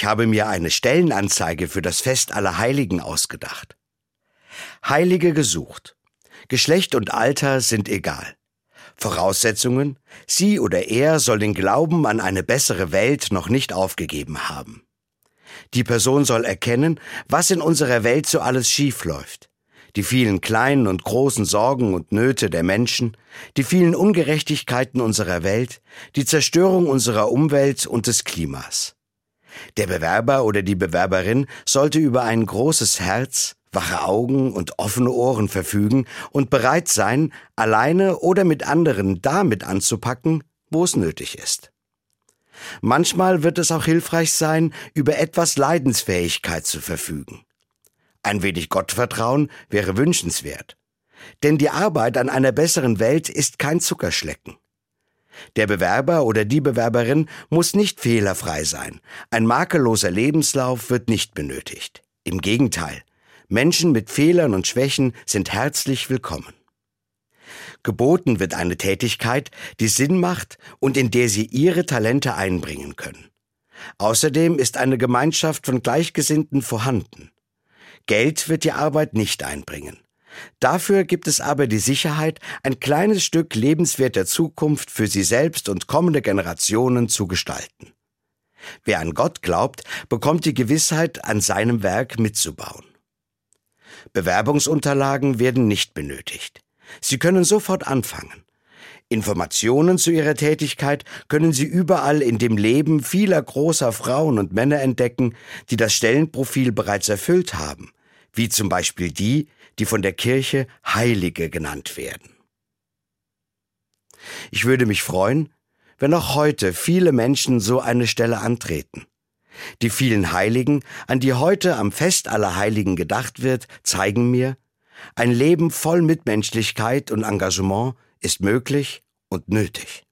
Ich habe mir eine Stellenanzeige für das Fest aller Heiligen ausgedacht. Heilige gesucht. Geschlecht und Alter sind egal. Voraussetzungen, sie oder er soll den Glauben an eine bessere Welt noch nicht aufgegeben haben. Die Person soll erkennen, was in unserer Welt so alles schief läuft. Die vielen kleinen und großen Sorgen und Nöte der Menschen, die vielen Ungerechtigkeiten unserer Welt, die Zerstörung unserer Umwelt und des Klimas. Der Bewerber oder die Bewerberin sollte über ein großes Herz, wache Augen und offene Ohren verfügen und bereit sein, alleine oder mit anderen damit anzupacken, wo es nötig ist. Manchmal wird es auch hilfreich sein, über etwas Leidensfähigkeit zu verfügen. Ein wenig Gottvertrauen wäre wünschenswert. Denn die Arbeit an einer besseren Welt ist kein Zuckerschlecken. Der Bewerber oder die Bewerberin muss nicht fehlerfrei sein. Ein makelloser Lebenslauf wird nicht benötigt. Im Gegenteil, Menschen mit Fehlern und Schwächen sind herzlich willkommen. Geboten wird eine Tätigkeit, die Sinn macht und in der sie ihre Talente einbringen können. Außerdem ist eine Gemeinschaft von Gleichgesinnten vorhanden. Geld wird die Arbeit nicht einbringen. Dafür gibt es aber die Sicherheit, ein kleines Stück lebenswerter Zukunft für sie selbst und kommende Generationen zu gestalten. Wer an Gott glaubt, bekommt die Gewissheit, an seinem Werk mitzubauen. Bewerbungsunterlagen werden nicht benötigt. Sie können sofort anfangen. Informationen zu ihrer Tätigkeit können Sie überall in dem Leben vieler großer Frauen und Männer entdecken, die das Stellenprofil bereits erfüllt haben, wie zum Beispiel die, die von der Kirche Heilige genannt werden. Ich würde mich freuen, wenn auch heute viele Menschen so eine Stelle antreten. Die vielen Heiligen, an die heute am Fest aller Heiligen gedacht wird, zeigen mir, ein Leben voll Mitmenschlichkeit und Engagement ist möglich und nötig.